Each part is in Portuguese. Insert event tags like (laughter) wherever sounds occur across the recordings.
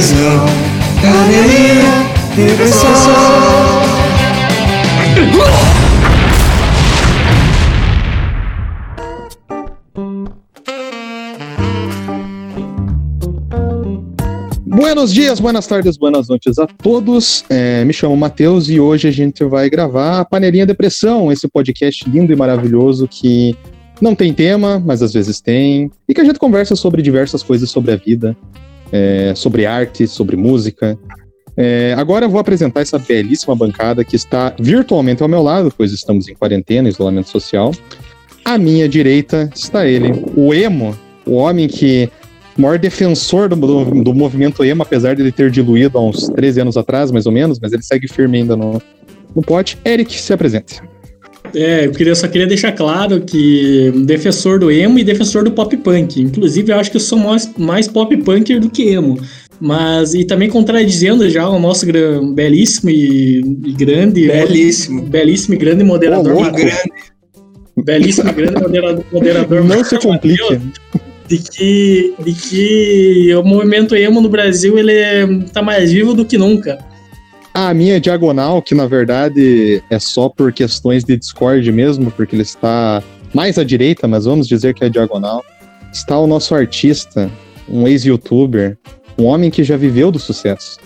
depressão. Panelinha depressão. Buenos dias, buenas tardes, buenas noites a todos. É, me chamo Matheus e hoje a gente vai gravar a Panelinha Depressão, esse podcast lindo e maravilhoso que não tem tema, mas às vezes tem, e que a gente conversa sobre diversas coisas sobre a vida, é, sobre arte, sobre música. É, agora eu vou apresentar essa belíssima bancada que está virtualmente ao meu lado, pois estamos em quarentena, isolamento social. À minha direita está ele, o Emo, o homem que maior defensor do, do, do, movimento emo, apesar de ele ter diluído há uns 13 anos atrás, mais ou menos, mas ele segue firme ainda no, no pote. Eric, se apresente. É, eu queria, só queria deixar claro que defensor do emo e defensor do pop punk. Inclusive, eu acho que eu sou mais, mais pop punker do que emo. Mas, e também contradizendo já o nosso belíssimo e, e grande. Belíssimo. Belíssimo e grande moderador. Oh, grande. Belíssimo e grande moderador. moderador (laughs) Não se complique de que, de que o movimento emo no Brasil ele tá mais vivo do que nunca. A minha diagonal, que na verdade é só por questões de Discord mesmo, porque ele está mais à direita, mas vamos dizer que é diagonal, está o nosso artista, um ex-youtuber, um homem que já viveu do sucesso,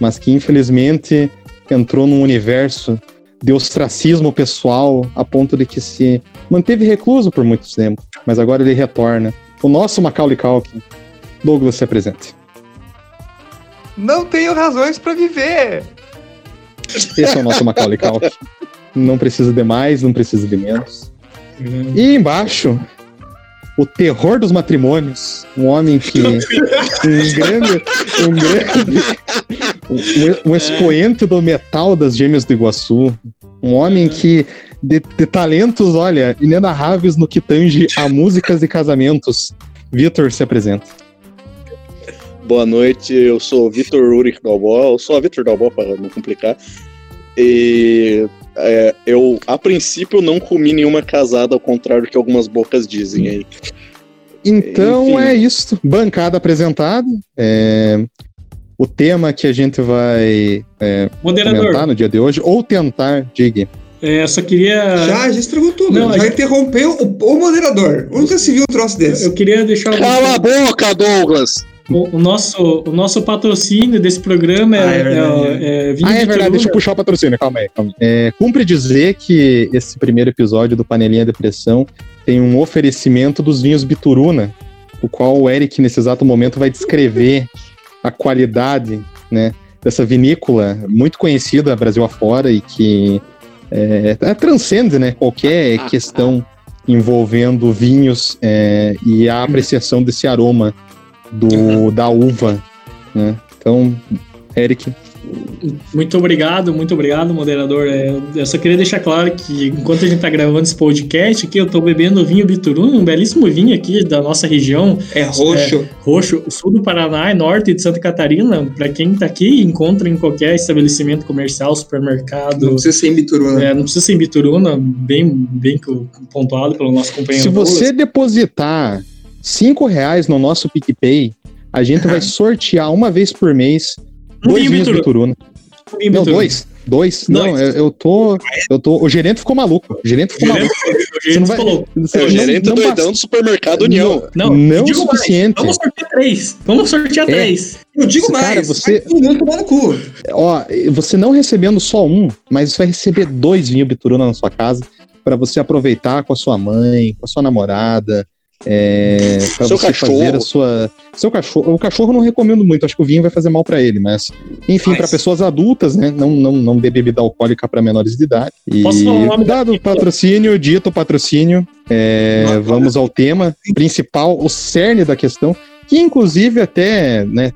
mas que infelizmente entrou num universo de ostracismo pessoal a ponto de que se manteve recluso por muito tempo, mas agora ele retorna o nosso Macaulay Culkin. Douglas, se apresente. Não tenho razões para viver. Esse é o nosso Macaulay Culkin. Não precisa de mais, não precisa de menos. E embaixo, o terror dos matrimônios. Um homem que. um grande. Um grande. Um, um expoente do metal das Gêmeas do Iguaçu. Um homem que de, de talentos, olha, inenarráveis no que tange a músicas e casamentos. Vitor, se apresenta. Boa noite, eu sou o Vitor Uric Dalbó, eu sou a Vitor Dalbó, para não complicar. E é, eu, a princípio, não comi nenhuma casada, ao contrário do que algumas bocas dizem aí. Então Enfim. é isso. Bancada apresentada. É, o tema que a gente vai é, comentar no dia de hoje, ou tentar, diga. É, só queria. Já, já estragou tudo. Não, já gente... interrompeu o, o, moderador. Nunca se viu um troço desse. Eu queria deixar. Cala a boca, Douglas! O, o, nosso, o nosso patrocínio desse programa é, ah, é, verdade. é, é, ah, é verdade. Deixa eu puxar o patrocínio, calma aí. Calma aí. É, cumpre dizer que esse primeiro episódio do Panelinha Depressão tem um oferecimento dos vinhos Bituruna, o qual o Eric, nesse exato momento, vai descrever a qualidade né, dessa vinícola muito conhecida Brasil afora e que é, é, transcende né, qualquer questão envolvendo vinhos é, e a apreciação desse aroma do, da uva. Né? Então, Eric, muito obrigado, muito obrigado, moderador. É, eu só queria deixar claro que enquanto a gente tá gravando esse podcast aqui, eu tô bebendo vinho Bituruna, um belíssimo vinho aqui da nossa região. É roxo. É, roxo, sul do Paraná e norte de Santa Catarina. Para quem tá aqui, encontra em qualquer estabelecimento comercial, supermercado. Não precisa ser em Bituruna. É, não precisa ser em Bituruna, bem, bem pontuado pelo nosso companheiro. Se você depositar cinco reais no nosso PicPay, a gente vai (laughs) sortear uma vez por mês Dois vinhos Bituruna. Não, dois. Dois? Não, eu, eu, tô. Eu tô. O gerente ficou maluco. O gerente ficou maluco. O gerente vai, falou. Você, é o gerente não, doidão do supermercado União. Não, não, não o suficiente. Mais. Vamos sortear três. Vamos sortear é. três. Eu digo mais. Cara, você. Vai cu. Ó, você não recebendo só um, mas você vai receber dois vinhos Bituruna na sua casa para você aproveitar com a sua mãe, com a sua namorada é, pra Seu você cachorro. fazer a sua. Seu cachorro. O cachorro não recomendo muito, acho que o vinho vai fazer mal para ele, mas. Enfim, para pessoas adultas, né? Não, não, não dê bebida alcoólica para menores de idade. E dado o patrocínio, dito patrocínio, é, vamos ao tema principal, o cerne da questão, que inclusive até né,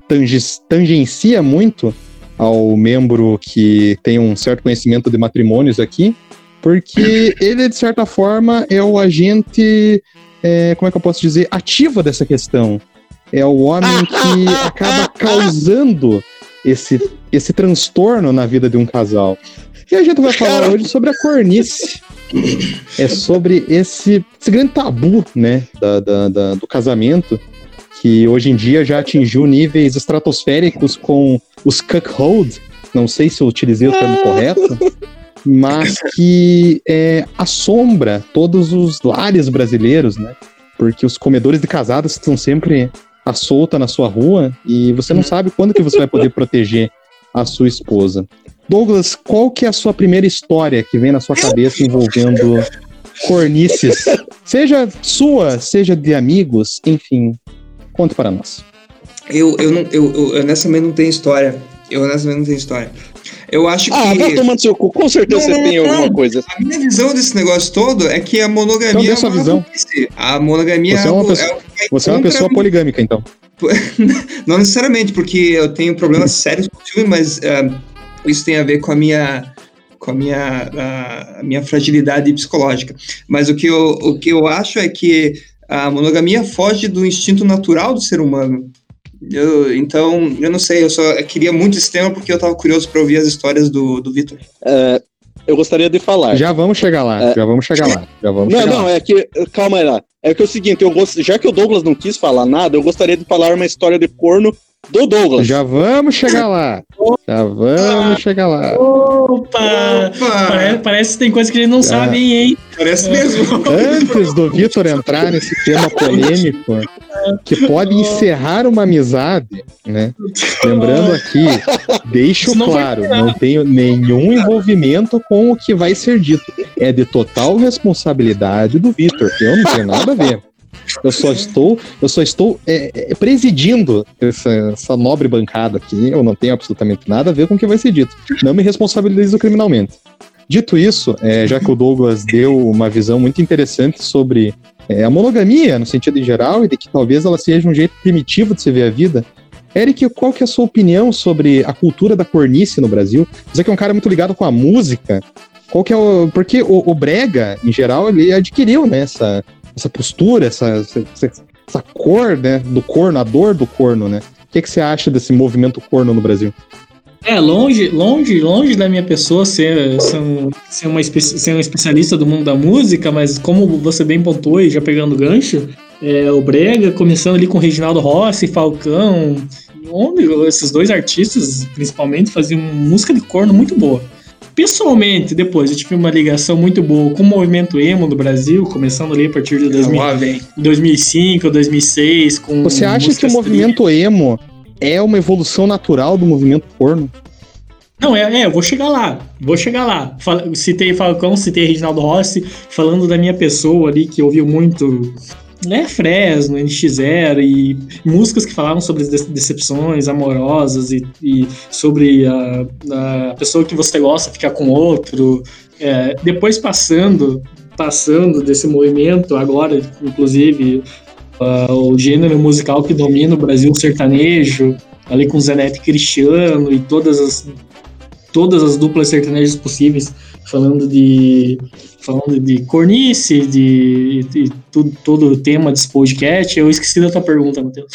tangencia muito ao membro que tem um certo conhecimento de matrimônios aqui, porque ele, de certa forma, é o agente é, como é que eu posso dizer, ativa dessa questão. É o homem (laughs) que acaba causando esse, esse transtorno na vida de um casal. E a gente vai falar hoje sobre a cornice. É sobre esse, esse grande tabu, né, da, da, da, do casamento, que hoje em dia já atingiu níveis estratosféricos com os cuckold, não sei se eu utilizei o termo (laughs) correto, mas (laughs) que é, assombra todos os lares brasileiros, né? Porque os comedores de casadas estão sempre à solta na sua rua e você não sabe quando que você vai poder proteger a sua esposa. Douglas, qual que é a sua primeira história que vem na sua cabeça envolvendo cornices? Seja sua, seja de amigos, enfim, conte para nós. Eu, eu, não, eu, eu honestamente não tenho história. Eu honestamente não tenho história. Eu acho Ah, que. vai tomando seu cu. Com certeza Não, você não, tem não. alguma coisa. A minha visão desse negócio todo é que a Então monogamia dê é sua uma visão. A monogamia Você é uma pessoa- vai Você é uma pessoa mim. poligâmica, então. (laughs) Não necessariamente, porque eu tenho problemas sérios com o filme, mas ah, isso tem a ver com a minha com a minha, a, a minha fragilidade psicológica. Mas o que, eu, o que eu acho é que a monogamia foge do instinto natural do ser humano. Eu- então, eu não sei, eu só queria muito esse tema porque eu estava curioso para ouvir as histórias do, do Vitor. É, eu gostaria de falar. Já vamos chegar lá, É. já vamos chegar lá, já vamos Não, chegar não, lá. é que. Calma aí lá. É que é o seguinte, eu gost... já que o Douglas não quis falar nada, eu gostaria de falar uma história de corno do Douglas. Já vamos chegar lá. Já vamos chegar lá. Opa! Pare- Parece que tem coisa que gente não sabe, hein? Parece mesmo. Antes do Vitor entrar nesse tema (laughs) polêmico, que pode encerrar uma amizade, né? (laughs) Lembrando aqui, deixo não claro, não tenho nenhum envolvimento com o que vai ser dito. É de total responsabilidade do Vitor. Eu não tenho nada a ver. Eu só estou, eu só estou é, é, presidindo essa, essa nobre bancada aqui. Eu não tenho absolutamente nada a ver com o que vai ser dito. Não me responsabilizo criminalmente. Dito isso, é, já que o Douglas deu uma visão muito interessante sobre é, a monogamia, no sentido em geral, e de que talvez ela seja um jeito primitivo de se ver a vida, Eric, qual que é a sua opinião sobre a cultura da cornice no Brasil? Você que é um cara muito ligado com a música, qual que é o... Porque o, o Brega, em geral, ele adquiriu, né, essa, essa postura, essa, essa, essa cor, né, do corno, a dor do corno, né? O que, que você acha desse movimento corno no Brasil? É, longe, longe, longe da minha pessoa ser, ser, um, ser, uma, espe- ser um especialista do mundo da música, mas como você bem pontuou e já pegando gancho, é, o Brega, começando ali com Reginaldo Rossi, Falcão, onde esses dois artistas, principalmente, faziam música de corno muito boa. Pessoalmente, depois, eu tive uma ligação muito boa com o movimento emo no Brasil, começando ali a partir de 2000, Lá vem. 2005, 2006, com Você acha que o movimento emo é uma evolução natural do movimento corno? Não, é, é, eu vou chegar lá, vou chegar lá. Fal- citei Falcão, citei Reginaldo Rossi, falando da minha pessoa ali, que ouviu muito, né, Fresno, NX0 e músicas que falavam sobre de- decepções amorosas e, e sobre a, a pessoa que você gosta ficar com outro. É, depois passando, passando desse movimento, agora, inclusive, ah, o gênero musical que domina o Brasil, sertanejo, ali com Zé Neto e Cristiano e todas as todas as duplas sertanejas possíveis, falando de falando de cornice, de, de tudo, todo o tema desse podcast. Eu esqueci da tua pergunta, Matheus.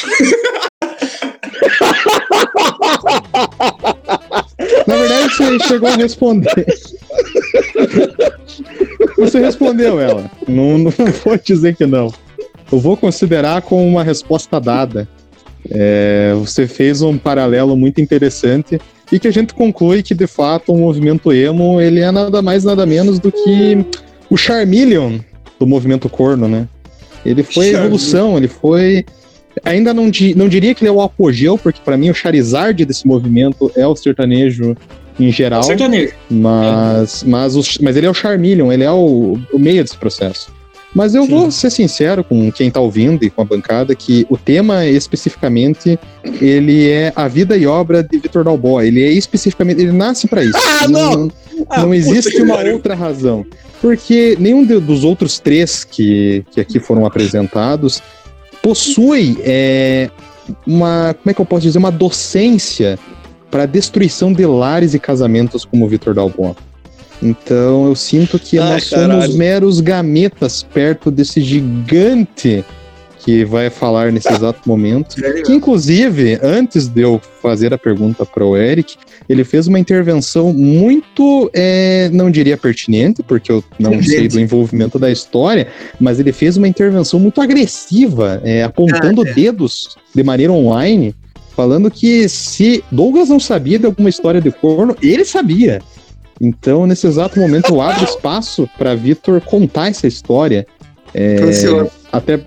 Na verdade, você chegou a responder. Você respondeu ela. Não, não vou dizer que não. Eu vou considerar como uma resposta dada. É, você fez um paralelo muito interessante e que a gente conclui que, de fato, o movimento emo ele é nada mais, nada menos do que o Charmeleon do movimento corno, né? Ele foi Charmeleon. evolução, ele foi... Ainda não, di- não diria que ele é o apogeu, porque para mim o Charizard desse movimento é o sertanejo em geral. Sertanejo. Mas, mas, os- mas ele é o Charmeleon, ele é o, o meio desse processo. Mas eu Sim. vou ser sincero com quem tá ouvindo e com a bancada que o tema especificamente ele é a vida e obra de Vitor Dalbó. Ele é especificamente, ele nasce para isso. Ah, não! Ah, não puta existe uma outra razão. Porque nenhum dos outros três que, que aqui foram apresentados possui é, uma, como é que eu posso dizer, uma docência para destruição de lares e casamentos como o Vitor Dalbon. Então eu sinto que Ai, nós caralho. somos meros gametas perto desse gigante que vai falar nesse exato momento. Que inclusive, antes de eu fazer a pergunta para o Eric, ele fez uma intervenção muito, é, não diria pertinente, porque eu não sei do envolvimento da história, mas ele fez uma intervenção muito agressiva, é, apontando ah, é. dedos de maneira online, falando que se Douglas não sabia de alguma história de corno, ele sabia. Então, nesse exato momento, eu abro (laughs) espaço para Vitor contar essa história. É, até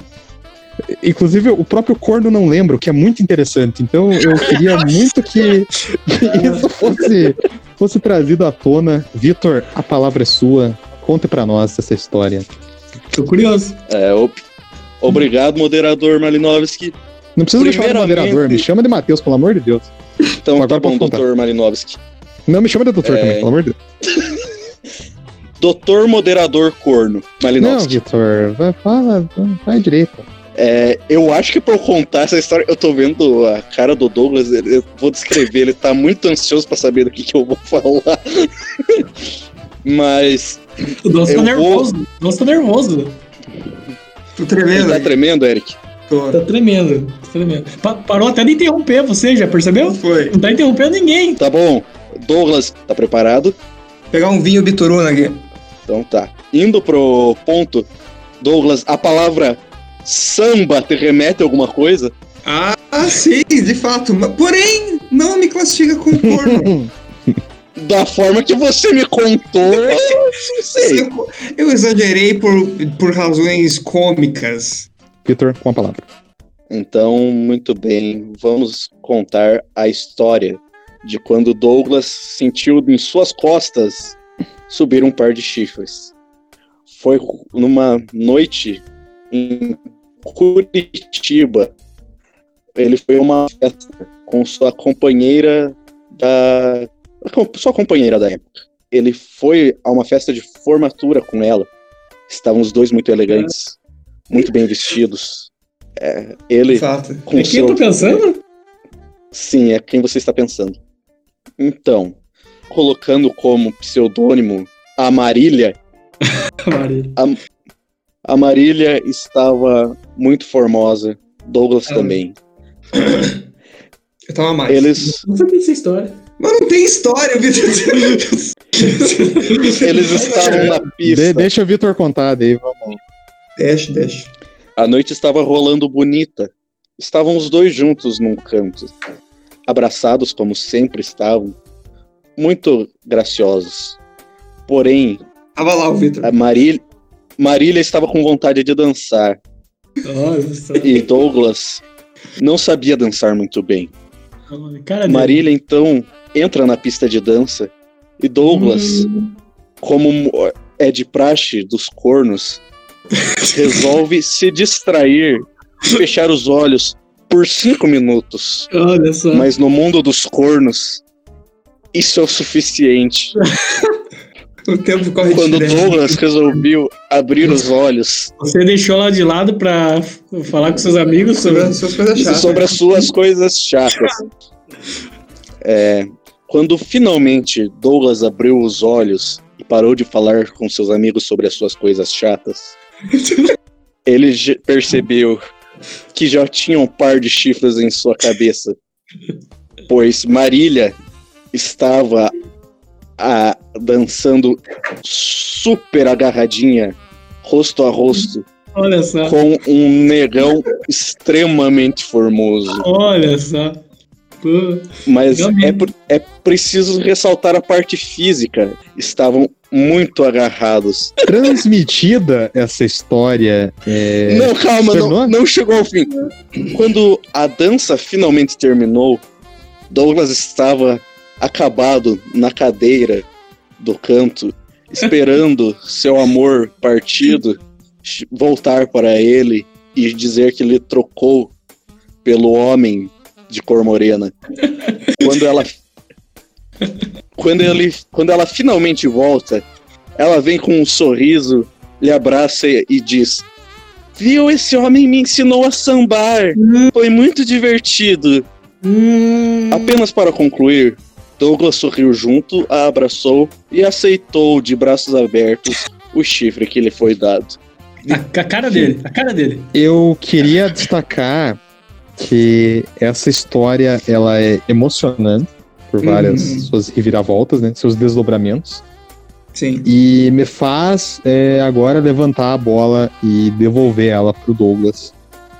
Inclusive, o próprio corno não lembra, o que é muito interessante. Então, eu queria (laughs) muito que, que isso fosse, fosse trazido à tona. Vitor, a palavra é sua. Conte para nós essa história. Tô curioso. É, obrigado, moderador Malinovski. Não precisa me chamar de moderador, me chama de Matheus, pelo amor de Deus. Então, Agora tá bom, doutor Malinovski. Não, me chama de doutor é... também, pelo amor de Deus. (laughs) doutor moderador corno, Malinovski. Não, Vitor, vai, vai, direito. É, eu acho que por contar essa história, eu tô vendo a cara do Douglas, eu vou descrever, ele tá muito ansioso para saber do que, que eu vou (laughs) falar. Mas. O Douglas tá nervoso. Vou... O Douglas tá nervoso. Tô tremendo. Ele tá tremendo, Eric? Tô. Tá tremendo, tá tremendo. Pa parou até de interromper você, já percebeu? Foi. Não tá interrompendo ninguém. Tá bom. Douglas, tá preparado? pegar um vinho bituruna aqui. Então tá. Indo pro ponto, Douglas, a palavra samba te remete a alguma coisa? Ah, sim, de fato. Porém, não me classifica como corno. (laughs) da forma que você me contou, eu (laughs) não sei. Eu exagerei por, por razões cômicas. Peter, com a palavra. Então, muito bem, vamos contar a história de quando Douglas sentiu em suas costas subir um par de chifres. Foi numa noite em Curitiba. Ele foi uma festa com sua companheira da. sua companheira da época. Ele foi a uma festa de formatura com ela. Estavam os dois muito elegantes, muito bem vestidos. É, ele. Exato. Com é quem seu... eu tô pensando? Sim, é quem você está pensando. Então, colocando como pseudônimo a Marília. (laughs) Marília. A, a Marília estava muito formosa, Douglas é. também. Eu tava mais. Eles. Não sabia dessa história. Mas não tem história, Vitor. (laughs) Eles estavam na pista. De, deixa o Vitor contar, daí vamos. Deixa, deixa. A noite estava rolando bonita. Estavam os dois juntos num canto, abraçados como sempre estavam, muito graciosos. Porém, Tava lá o Vitor. A Marília, Marília estava com vontade de dançar. Nossa. E Douglas não sabia dançar muito bem. Cara Marília, então, entra na pista de dança e Douglas, hum. como é de praxe dos cornos, resolve se distrair e fechar os olhos por cinco minutos. Olha só. Mas no mundo dos cornos, isso é o suficiente. (laughs) O tempo corre Quando Douglas resolveu abrir os olhos. Você deixou lá de lado para falar com seus amigos sobre as suas coisas chatas. Sobre as suas coisas chatas. É, quando finalmente Douglas abriu os olhos e parou de falar com seus amigos sobre as suas coisas chatas, (laughs) ele percebeu que já tinha um par de chifres em sua cabeça, pois Marília estava a, dançando super agarradinha, rosto a rosto. Olha só. Com um negão extremamente formoso. Olha só. Pô, Mas é, é preciso ressaltar a parte física. Estavam muito agarrados. Transmitida essa história. É... Não, calma, não, não chegou ao fim. Quando a dança finalmente terminou, Douglas estava acabado na cadeira do canto, esperando (laughs) seu amor partido voltar para ele e dizer que ele trocou pelo homem de cor morena. Quando ela quando ele quando ela finalmente volta, ela vem com um sorriso, lhe abraça e diz: "Viu, esse homem me ensinou a sambar. Foi muito divertido." Hum. Apenas para concluir, Douglas sorriu junto, a abraçou e aceitou de braços abertos o chifre que lhe foi dado. A, a cara dele, a cara dele. Eu queria destacar que essa história ela é emocionante por várias uhum. suas reviravoltas, né? Seus desdobramentos. Sim. E me faz é, agora levantar a bola e devolver ela pro Douglas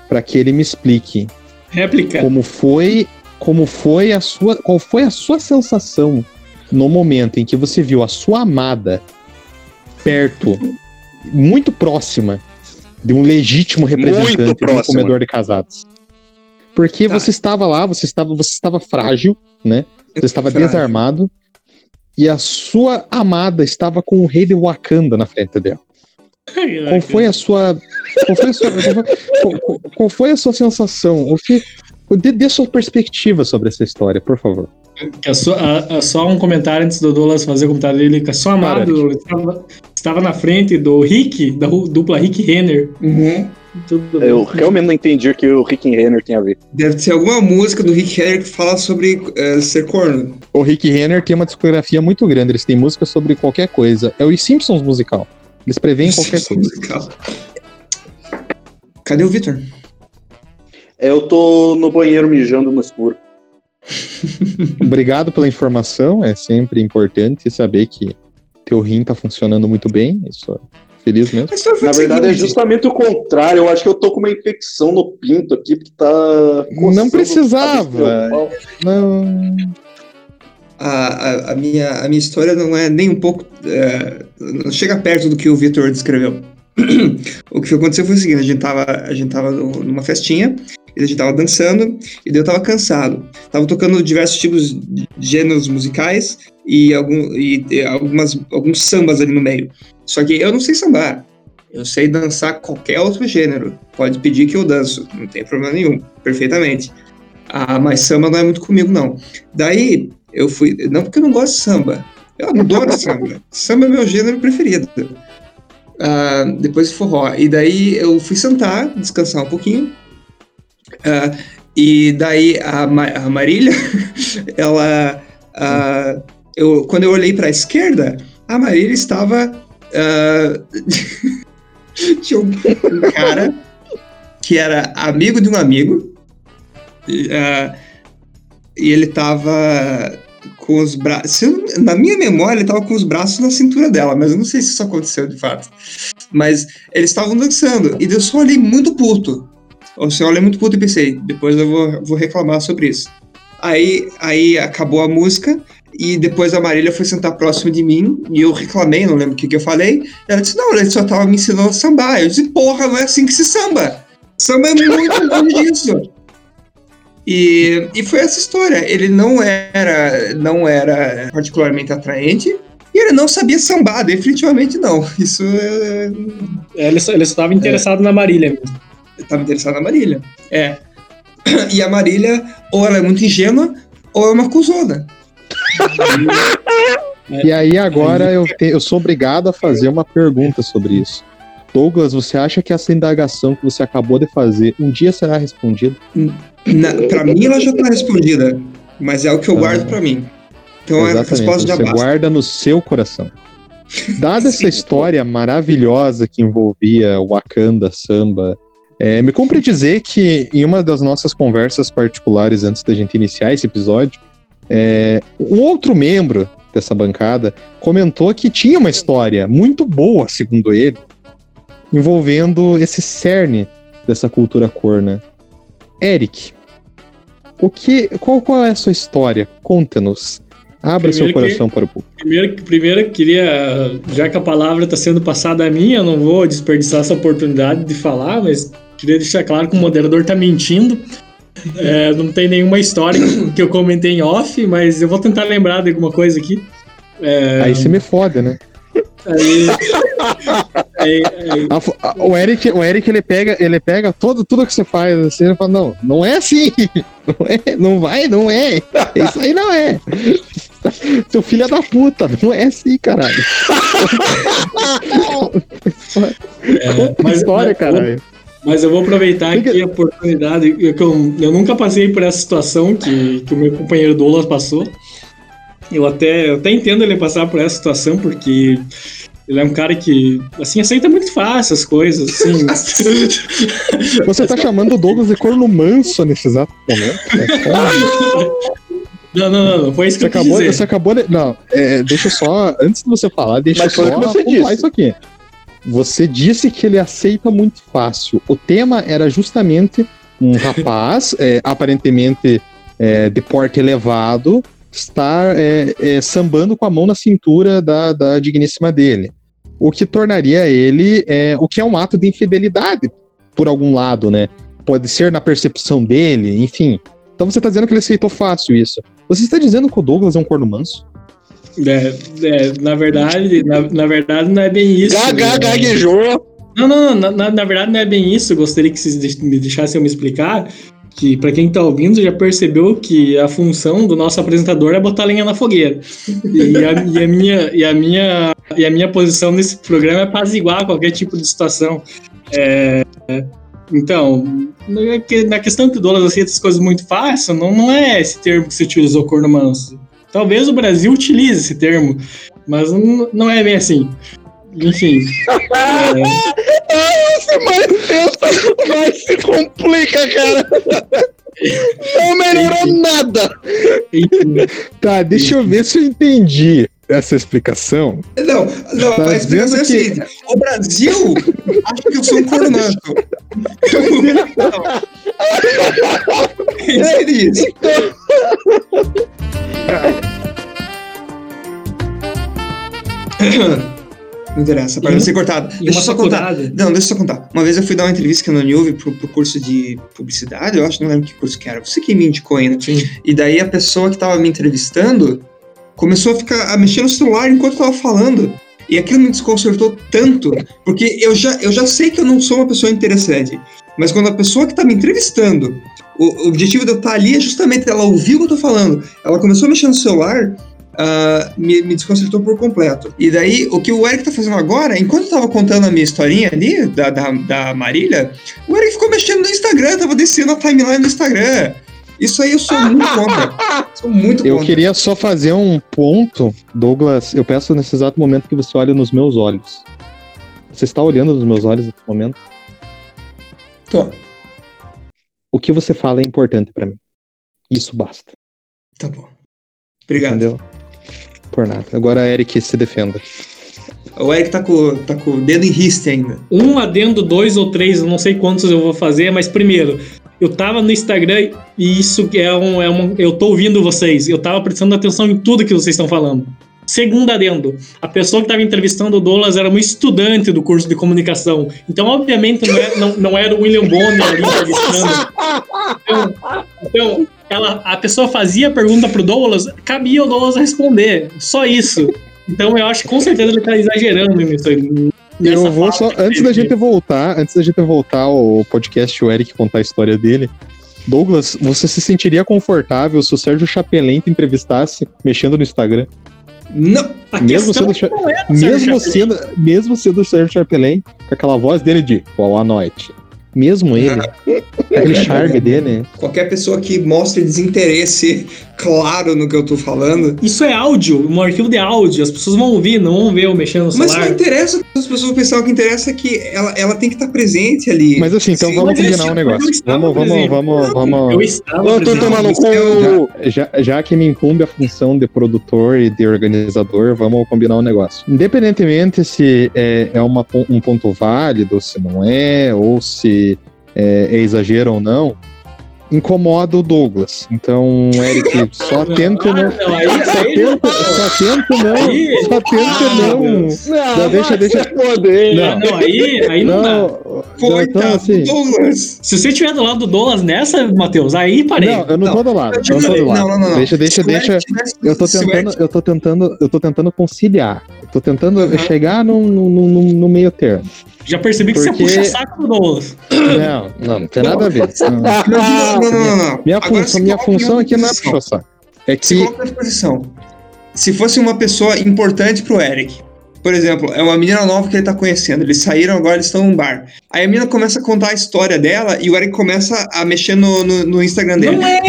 para que ele me explique Réplica. como foi, como foi a sua, qual foi a sua sensação no momento em que você viu a sua amada perto, muito próxima de um legítimo representante de um comedor de casados. Porque tá. você estava lá, você estava, você estava frágil, né? Você estava frágil. desarmado e a sua amada estava com o rei de Wakanda na frente dela. Qual foi a sua. Qual foi a sua, qual, qual foi a sua sensação? O que, dê, dê sua perspectiva sobre essa história, por favor. A sua, a, a, só um comentário antes do Douglas fazer o comentário dele, que a sua amado estava, estava, na frente do Rick, da dupla Rick Renner. Uhum. Eu realmente não entendi o que o Rick Renner tem a ver. Deve ser alguma música do Rick Renner que fala sobre uh, ser corno. O Rick Renner tem uma discografia muito grande, eles têm música sobre qualquer coisa. É o Simpsons musical. Eles preveem qualquer coisa. Musical. Cadê o Victor? Eu tô no banheiro mijando no escuro. (laughs) Obrigado pela informação. É sempre importante saber que teu rim tá funcionando muito bem. Isso é feliz mesmo. Na verdade, é justamente o contrário. Eu acho que eu tô com uma infecção no pinto aqui, porque tá. Não precisava. Não. A, a, a, minha, a minha história não é nem um pouco. É, não chega perto do que o Vitor descreveu. (clears throat) o que aconteceu foi o seguinte: a gente tava, a gente tava numa festinha e a gente tava dançando, e daí eu tava cansado. Tava tocando diversos tipos de gêneros musicais e, algum, e, e algumas, alguns sambas ali no meio. Só que eu não sei sambar. Eu sei dançar qualquer outro gênero. Pode pedir que eu danço, não tem problema nenhum, perfeitamente. Ah, mas samba não é muito comigo, não. Daí eu fui. Não porque eu não gosto de samba. Eu adoro (laughs) samba. Samba é meu gênero preferido. Ah, depois forró. E daí eu fui sentar, descansar um pouquinho. Uh, e daí a, a Marília, (laughs) ela. Uh, eu, quando eu olhei para a esquerda, a Marília estava. Uh, (laughs) tinha um, cara que era amigo de um amigo. Uh, e ele estava com os braços. Na minha memória, ele estava com os braços na cintura dela, mas eu não sei se isso aconteceu de fato. Mas eles estavam dançando, e eu só olhei muito puto. Você olha muito puto e pensei, depois eu vou, vou reclamar sobre isso. Aí, aí acabou a música e depois a Marília foi sentar próximo de mim e eu reclamei, não lembro o que, que eu falei. Ela disse: Não, ele só tava me ensinando a sambar. Eu disse: Porra, não é assim que se samba. Samba é muito longe disso. E, e foi essa história. Ele não era, não era particularmente atraente e ele não sabia sambar, definitivamente não. Isso é. Ele, ele estava interessado é. na Marília mesmo estava interessado na Marília. É. E a Marília, ou ela é muito ingênua, ou é uma cuzona. E aí agora eu, te, eu sou obrigado a fazer uma pergunta sobre isso. Douglas, você acha que essa indagação que você acabou de fazer um dia será respondida? Para mim ela já está respondida, mas é o que eu ah, guardo para mim. Então a resposta já você basta. guarda no seu coração. Dada (laughs) essa história maravilhosa que envolvia Wakanda, samba, é, me cumpre dizer que em uma das nossas conversas particulares antes da gente iniciar esse episódio, é, um outro membro dessa bancada comentou que tinha uma história muito boa, segundo ele, envolvendo esse cerne dessa cultura corna. Eric, o que, qual, qual é a sua história? Conta-nos. Abra primeiro seu coração que, para o público. Primeiro, primeiro, queria, já que a palavra está sendo passada a mim, eu não vou desperdiçar essa oportunidade de falar, mas Queria deixar claro que o moderador tá mentindo. É, não tem nenhuma história (coughs) que eu comentei em off, mas eu vou tentar lembrar de alguma coisa aqui. É... Aí você me foda, né? Aí, aí, aí. O Eric, o Eric ele pega, ele pega todo, tudo que você faz assim, ele fala, não, não é assim, (laughs) não, é, não vai, não é, isso aí não é. (laughs) Seu filho é da puta, não é assim, caralho. (laughs) É, mas, história, caralho. Mas eu vou aproveitar aqui a oportunidade. Eu, eu, eu nunca passei por essa situação que, que o meu companheiro Douglas passou. Eu até, eu até entendo ele passar por essa situação, porque ele é um cara que, assim, aceita muito fácil as coisas, assim. (laughs) Você tá chamando o Douglas de corno manso nesse exato momento? Não, não, não, não. Foi isso que Você eu quis acabou, dizer. você acabou de. Não, é, deixa eu só. Antes de você falar, deixa Mas eu foi só o que você disse. isso aqui. Você disse que ele aceita muito fácil. O tema era justamente um (laughs) rapaz, é, aparentemente é, de porte elevado, estar é, é, sambando com a mão na cintura da, da digníssima dele. O que tornaria ele é, o que é um ato de infidelidade, por algum lado, né? Pode ser na percepção dele, enfim. Então você está dizendo que ele aceitou fácil isso. Você está dizendo que o Douglas é um corno manso? É, é, na verdade, na, na verdade não é bem isso. Gaga, né? gaguejou. Não, não, não, na, na verdade não é bem isso. Gostaria que vocês me deixassem eu me explicar. Que pra quem tá ouvindo já percebeu que a função do nosso apresentador é botar lenha na fogueira. E a, e a minha, e, a minha, e a minha posição nesse programa é apaziguar qualquer tipo de situação. É, então, na que- na questão que o Douglas aceita as coisas muito fácil, não, não é esse termo que você utilizou, corno manso. Talvez o Brasil utilize esse termo, mas não, é bem assim. Enfim. (laughs) Você mais pensa, mais se complica, cara. Não melhorou nada. enfim. Tá, deixa eu ver se eu entendi essa explicação. Não, não, Tá a explicação é a que- seguinte: o Brasil acha que eu sou um corno manso. Entende isso? Não interessa, para não ser cortado. Deixa eu só contar. faculdade. Não, deixa eu só contar. Uma vez eu fui dar uma entrevista no Nilve pro, pro curso de publicidade, eu acho, não lembro que curso que era. Você que me indicou ainda. Sim. E daí a pessoa que tava me entrevistando começou a ficar a mexer no celular enquanto eu tava falando. E aquilo me desconcertou tanto, porque eu já, eu já sei que eu não sou uma pessoa interessante. Mas quando a pessoa que tá me entrevistando, o, o objetivo de eu estar ali é justamente ela ouvir o que eu tô falando. Ela começou a mexer no celular, ah, me, me desconcertou por completo. E daí, o que o Eric tá fazendo agora, enquanto eu tava contando a minha historinha ali, da, da, da Marília, o Eric ficou mexendo no Instagram, tava descendo a timeline no Instagram. Isso aí eu sou muito contra. Sou muito Eu contra. queria só fazer um ponto, Douglas. Eu peço nesse exato momento que você olhe nos meus olhos. Você está olhando nos meus olhos nesse momento? Tô. O que você fala é importante pra mim. Isso basta. Tá bom. Obrigado. Entendeu? Por nada. Agora, Eric, se defenda. O Eric tá com, tá com o dedo em riste ainda. Um adendo, dois ou três, eu não sei quantos eu vou fazer, mas primeiro, eu tava no Instagram e isso é um, é um. Eu tô ouvindo vocês, eu tava prestando atenção em tudo que vocês estão falando. Segundo adendo, a pessoa que estava entrevistando o Douglas era uma estudante do curso de comunicação. Então, obviamente, não, é- não- não era o William Bonner ali entrevistando. Então, então, ela, a pessoa fazia a pergunta pro Douglas, cabia o Douglas responder. Só isso. Então, eu acho que com certeza ele tá exagerando nisso. Eu vou só. Antes da gente voltar, antes da gente voltar ao podcast, o Eric contar a história dele. Douglas, você se sentiria confortável se o Sérgio Chapelin te entrevistasse mexendo no Instagram? Não. A Mesmo sendo não é do Sérgio Mesmo sendo, mesmo sendo o Sérgio Chapelin, com aquela voz dele de boa noite. Mesmo ele, (laughs) aquele charme dele. Qualquer pessoa que mostre desinteresse claro no que eu tô falando. Isso é áudio, um arquivo de áudio. As pessoas vão ouvir, não vão ver eu mexendo no Mas não celular. interessa, as pessoas pensam o que interessa é que ela, ela tem que estar presente ali. Mas assim, então Sim, vamos combinar um eu negócio. Vamos, vamos, presente. vamos, Eu vamos. estava Eu tô presente. tomando com. Já, já que me incumbe a função de produtor e de organizador, vamos combinar um negócio. Independentemente se é, é uma, um ponto válido, se não é, ou se é, é exagero ou não, incomoda o Douglas. Então, Eric, só tenta Ah, não. Só tenta, só tenta não. Só tenta Ah, não. Não, deixa, deixa. Poder. Não. Não, aí, aí não, dá. Não, Coitado então, assim, do Douglas. Se você estiver do lado do Douglas nessa, Matheus, aí parei. não, eu não, Não, tô do lado. eu não tô do lado. não, não, não. Deixa, deixa, deixa. Eu tô tentando, eu tô tentando, eu tô tentando conciliar. Tô tentando Uhum. chegar no, no, no, no meio termo. Já percebi que Porque- você puxa saco do Douglas. Não, não, não tem nada a ver. Não. Não, não, não, não, não. Minha, Agora função, se minha coloca função aqui não é puxar saco. É Se que. coloca nessa posição. Se fosse uma pessoa importante pro Eric, por exemplo, é uma menina nova que ele tá conhecendo, eles saíram agora, eles estão num bar. Aí a menina começa a contar a história dela e o Eric começa a mexer no, no, no Instagram dele. Não é.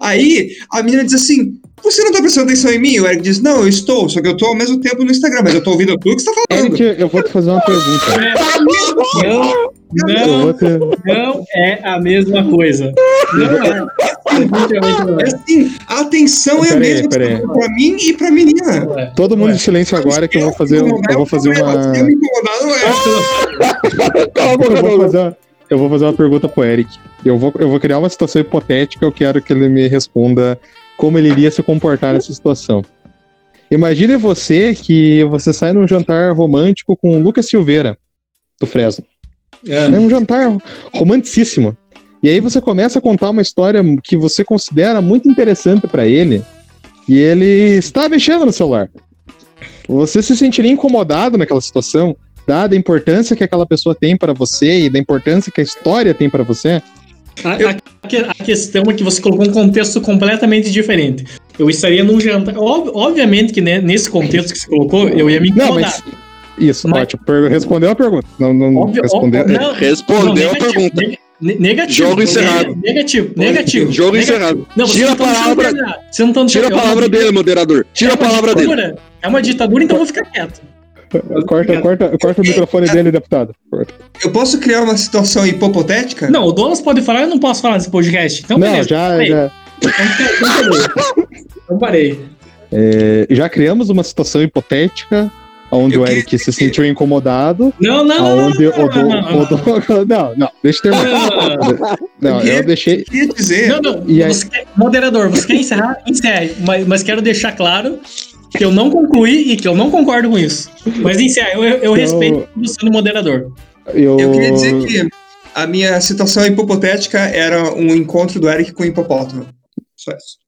Aí a menina diz assim: Você não tá prestando atenção em mim? O Eric diz: Não, eu estou, só que eu tô ao mesmo tempo no Instagram, mas eu tô ouvindo tudo que você tá falando. Eric, eu vou te fazer uma pergunta. Não, não, te... não é a mesma coisa. Não é. É assim, a atenção é a mesma pra mim e pra menina. Todo mundo em silêncio agora que eu vou fazer, um- eu vou fazer uma. Eu é. Vou fazer, uma- eu vou fazer uma pergunta pro Eric. Eu vou, eu vou criar uma situação hipotética, eu quero que ele me responda como ele iria se comportar nessa situação. Imagine você que você sai num jantar romântico com o Lucas Silveira, do Fresno. É um jantar romanticíssimo. E aí você começa a contar uma história que você considera muito interessante pra ele, e ele está mexendo no celular. Você se sentiria incomodado naquela situação, dada a importância que aquela pessoa tem para você e da importância que a história tem para você? A, a- a questão é que você colocou um contexto completamente diferente. Eu estaria num jantar. ob- obviamente que né, nesse contexto que você colocou, eu ia me Não, incomodar. mas isso, Mas- ótimo. Respondeu a pergunta. Não, não Óbvio, respondeu. óbvio, não, Respondeu não, a negativo, pergunta. neg- ne- Negativo. Jogo encerrado. Negativo, negativo. Jogo negativo. encerrado. Não, Tira não a tá palavra- não tá Tira a palavra é uma- dele, moderador. Tira é a palavra dele. ditadura. É uma ditadura, então eu vou ficar quieto. Corta, corta, corta o microfone dele, deputado. Corta. Eu posso criar uma situação hipotética? Não, o Douglas pode falar, eu não posso falar nesse podcast. Então, Não, beleza. já, parei. já, Então, então parei. Então parei. é, já criamos uma situação hipotética onde Eu o Eric se que- sentiu incomodado. Não, não, não. Aonde não, o não, do- (laughs) não, não, Não, não, deixa eu terminar. Não, eu deixei. Queria dizer. Não, não. E aí- Você quer- moderador, você quer encerrar? Encerre. Mas, mas quero deixar claro que eu não concluí e que eu não concordo com isso. Mas encerre, eu, eu Então- respeito você no moderador. Eu, Eu queria dizer que a minha situação hipotética era um encontro do Eric com o hipopótamo. Só isso.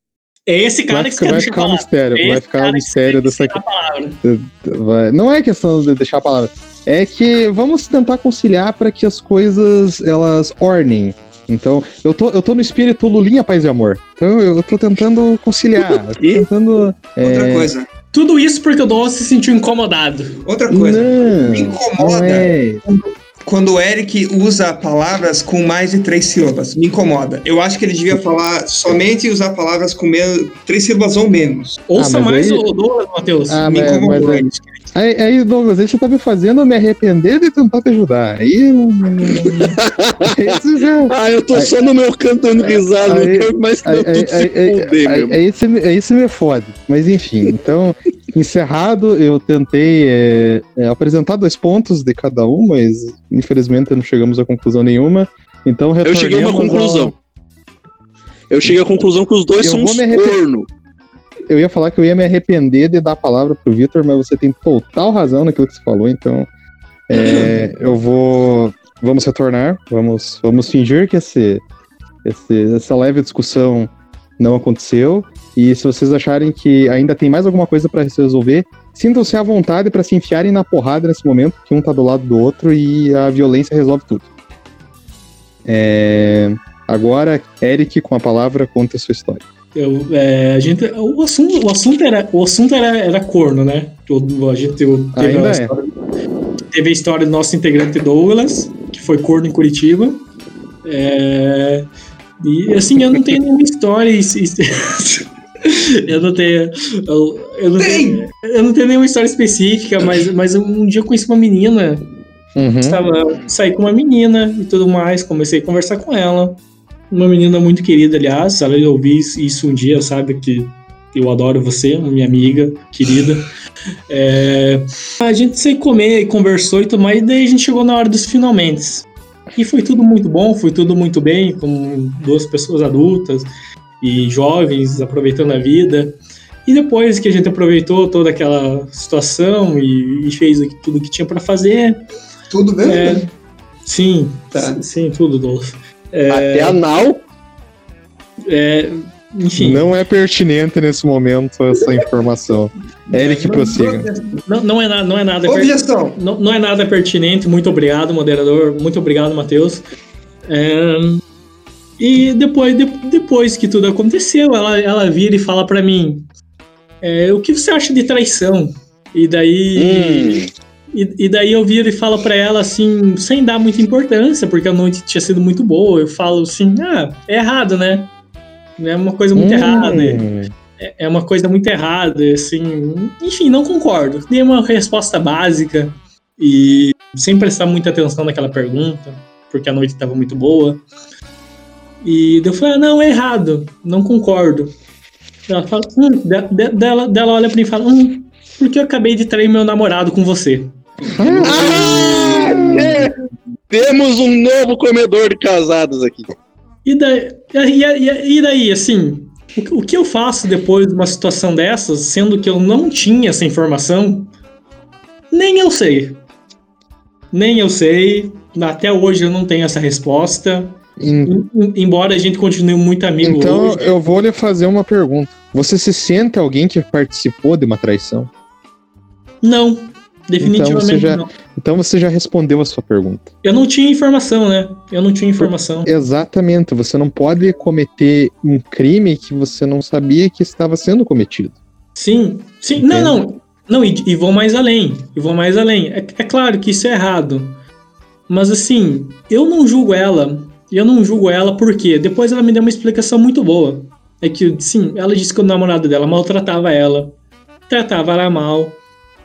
É esse cara vai, que você vai ficar um mistério. Esse Vai ficar um mistério dessa quer deixar a palavra. Vai. Não é questão de deixar a palavra. É que vamos tentar conciliar para que as coisas elas ornem. Então, eu tô, eu tô no espírito Lulinha Paz e Amor. Então, eu tô tentando conciliar. tô E? tentando. Outra é, coisa. Tudo isso porque o Douglas se sentiu incomodado. Outra coisa. Não, Me incomoda. não é. Quando o Eric usa palavras com mais de três sílabas, me incomoda. Eu acho que ele devia falar somente usar palavras com menos, três sílabas ou menos. Ouça mas mais aí- o Douglas, Matheus. Ah, me mas- incomodou mas é- isso. Aí, aí, Douglas, aí você tá me fazendo me arrepender de tentar te ajudar. Aí. já. Ah, eu tô Aí- só no meu canto dando risada. Aí- Não quero mais que Aí, aí, aí, você me- aí você me fode. Mas enfim, então, encerrado, eu tentei é, é, apresentar dois pontos de cada um, mas infelizmente não chegamos a conclusão nenhuma. Então Eu cheguei a uma retornemos ao- conclusão. Eu cheguei à conclusão que os dois Eu são uns corno. Eu ia falar que eu ia me arrepender de dar a palavra pro Vitor, mas você tem total razão naquilo que você falou, então é, (laughs) eu vou. Vamos retornar, vamos, vamos fingir que esse, esse- essa leve discussão não aconteceu. E se vocês acharem que ainda tem mais alguma coisa para se resolver, sintam-se à vontade para se enfiarem na porrada nesse momento, que um tá do lado do outro e a violência resolve tudo. É, agora, Eric, com a palavra, conta a sua história. Eu, é, a gente, o assunto, o assunto, era, o assunto era, era corno, né? A gente teve, Ainda a é. história, teve a história do nosso integrante Douglas, que foi corno em Curitiba. É, e assim, eu não tenho nenhuma história. (laughs) eu não tenho. Eu, eu não tenho, eu não tenho nenhuma história específica, mas, mas um dia eu conheci uma menina Uhum. Estava, saí com uma menina e tudo mais, comecei a conversar com ela. Uma menina muito querida, aliás, se ela ouvir isso um dia, sabe que eu adoro você, minha amiga querida. (laughs) É, a gente saiu comer e conversou e tudo mais, e daí a gente chegou na hora dos finalmente. E foi tudo muito bom, foi tudo muito bem, com duas pessoas adultas e jovens aproveitando a vida. E depois que a gente aproveitou toda aquela situação e, e fez tudo que tinha para fazer, Tudo bem? é, sim, Tá. sim, tudo, Dolph. Até anal. É, enfim, Não é pertinente nesse momento essa informação. Eric, prossiga. não, não é nada, não é nada, per- Objeção. não, não é nada pertinente. Muito obrigado, moderador. Muito obrigado, Matheus. É, e depois, de- depois que tudo aconteceu, ela, ela vira e fala pra mim: é, o que você acha de traição? E daí. Hum. E, e daí eu viro e falo pra ela assim, sem dar muita importância, porque a noite tinha sido muito boa. Eu falo assim, ah, é errado, né? É uma coisa muito Hum. errada. É, é uma coisa muito errada, assim. Enfim, não concordo. Dei uma resposta básica e sem prestar muita atenção naquela pergunta, porque a noite estava muito boa. E eu falei, ah, não, é errado, não concordo. Ela fala, hum, de, dela, dela olha pra mim e fala, hum, porque eu acabei de trair meu namorado com você. Ah, é. Temos um novo comedor de casados aqui. E daí, e, e, e daí assim, o, o que eu faço depois de uma situação dessas, sendo que eu não tinha essa informação, nem eu sei. Nem eu sei. Até hoje eu não tenho essa resposta. Em... Embora a gente continue muito amigo Então hoje. eu vou lhe fazer uma pergunta. Você se sente alguém que participou de uma traição? Não, definitivamente então você já, não. Então você já respondeu a sua pergunta. Eu não tinha informação, né? Eu não tinha informação. Exatamente. Você não pode cometer um crime que você não sabia que estava sendo cometido. Sim, sim. Entende? Não, não. Não, e, e, vou mais além. E vou mais além. É, é claro que isso é errado. Mas assim, eu não julgo ela. Eu não julgo ela porque depois ela me deu uma explicação muito boa. É que, sim, ela disse que o namorado dela maltratava ela, tratava ela mal.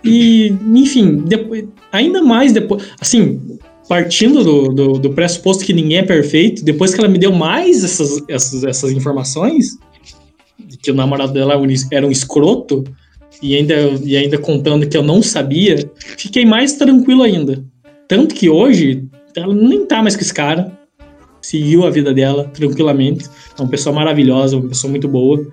E, enfim, depois, ainda mais depois. Assim, partindo do, do, do, pressuposto que ninguém é perfeito, depois que ela me deu mais essas, essas, essas informações, de que o namorado dela era um escroto, e ainda, e ainda contando que eu não sabia, fiquei mais tranquilo ainda. Tanto que hoje, ela nem tá mais com esse cara, seguiu a vida dela tranquilamente, é uma pessoa maravilhosa, uma pessoa muito boa.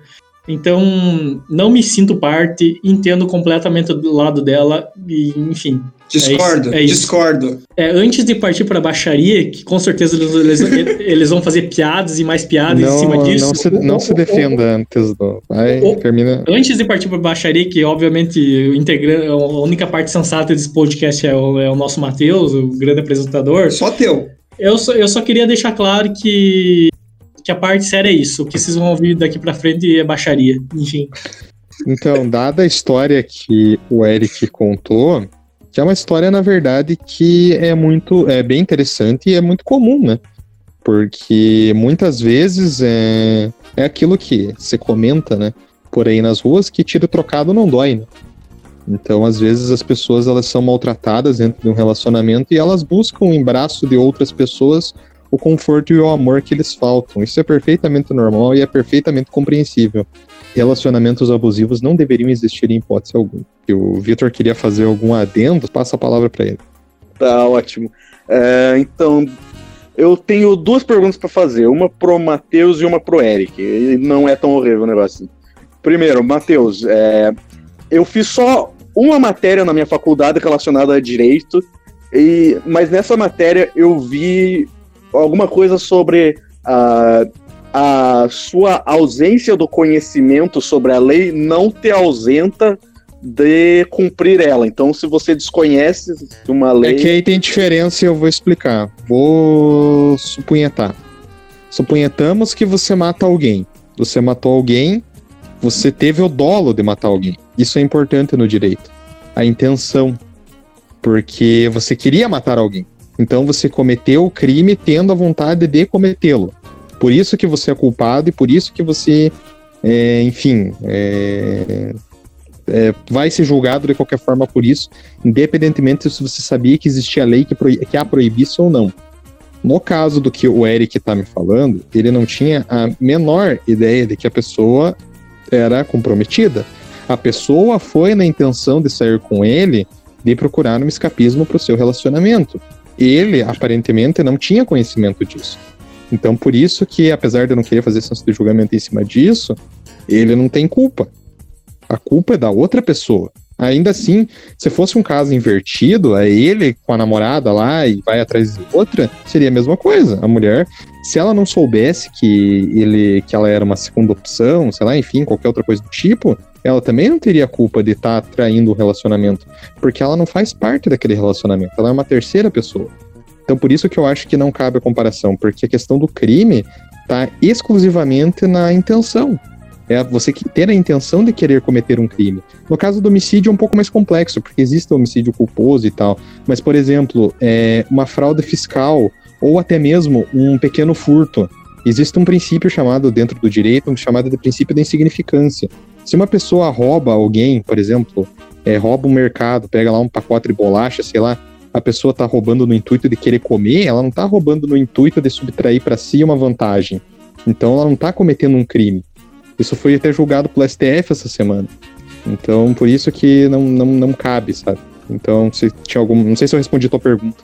Então, não me sinto parte, entendo completamente do lado dela e, enfim. Discordo, é isso, é discordo. É, antes de partir para a baixaria, que com certeza eles, (laughs) eles, eles, vão fazer piadas e mais piadas não, em cima disso. Não se, não se defenda antes do. Vai, termina. Antes de partir para a baixaria, que obviamente integra, a única parte sensata desse podcast é o, é o nosso Matheus, o grande apresentador. Só teu. Eu só, eu só queria deixar claro que que a parte séria é isso. O que vocês vão ouvir daqui para frente é baixaria. Enfim. Então, dada a história que o Eric contou, que é uma história, na verdade, que é muito, é bem interessante e é muito comum, né? Porque muitas vezes é, é aquilo que você comenta, né? Por aí nas ruas, que tiro trocado não dói, né? Então, às vezes, as pessoas elas são maltratadas dentro de um relacionamento e elas buscam o embraço de outras pessoas o conforto e o amor que eles faltam. Isso é perfeitamente normal e é perfeitamente compreensível. Relacionamentos abusivos não deveriam existir em hipótese alguma. E o Vitor queria fazer algum adendo, passa a palavra para ele. Tá ótimo. É, então, eu tenho duas perguntas para fazer, uma pro Matheus e uma pro Eric. Não é tão horrível o negócio. Primeiro, Matheus, é, eu fiz só uma matéria na minha faculdade relacionada a direito, e, mas nessa matéria eu vi alguma coisa sobre a, a sua ausência do conhecimento sobre a lei não te ausenta de cumprir ela. Então, se você desconhece uma lei. É que aí tem diferença e eu vou explicar. Vou supunhetar. Supunhetamos que você mata alguém. Você matou alguém, você teve o dolo de matar alguém. Isso é importante no direito. A intenção. Porque você queria matar alguém. Então você cometeu o crime tendo a vontade de cometê-lo. Por isso que você é culpado e por isso que você, é, enfim, é, é, vai ser julgado de qualquer forma por isso, independentemente se você sabia que existia lei que, que a proibisse ou não. No caso do que o Eric está me falando, ele não tinha a menor ideia de que a pessoa era comprometida. A pessoa foi na intenção de sair com ele de procurar um escapismo para o seu relacionamento ele aparentemente não tinha conhecimento disso. Então, por isso que, apesar de eu não querer fazer senso de julgamento em cima disso, ele não tem culpa. A culpa é da outra pessoa. Ainda assim, se fosse um caso invertido, é ele com a namorada lá e vai atrás de outra, seria a mesma coisa. A mulher, se ela não soubesse que ele que ela era uma segunda opção, sei lá, enfim, qualquer outra coisa do tipo, ela também não teria culpa de estar tá traindo o relacionamento, porque ela não faz parte daquele relacionamento, ela é uma terceira pessoa. Então por isso que eu acho que não cabe a comparação, porque a questão do crime está exclusivamente na intenção. É você ter a intenção de querer cometer um crime. No caso do homicídio é um pouco mais complexo, porque existe o homicídio culposo e tal. Mas, por exemplo, é, uma fraude fiscal ou até mesmo um pequeno furto. Existe um princípio chamado dentro do direito, chamado de princípio da insignificância. Se uma pessoa rouba alguém, por exemplo, é, rouba um mercado, pega lá um pacote de bolacha, sei lá, a pessoa tá roubando no intuito de querer comer, ela não tá roubando no intuito de subtrair para si uma vantagem. Então ela não tá cometendo um crime. Isso foi até julgado pelo STF essa semana. Então, por isso que não, não, não cabe, sabe? Então, se tinha algum. Não sei se eu respondi a tua pergunta.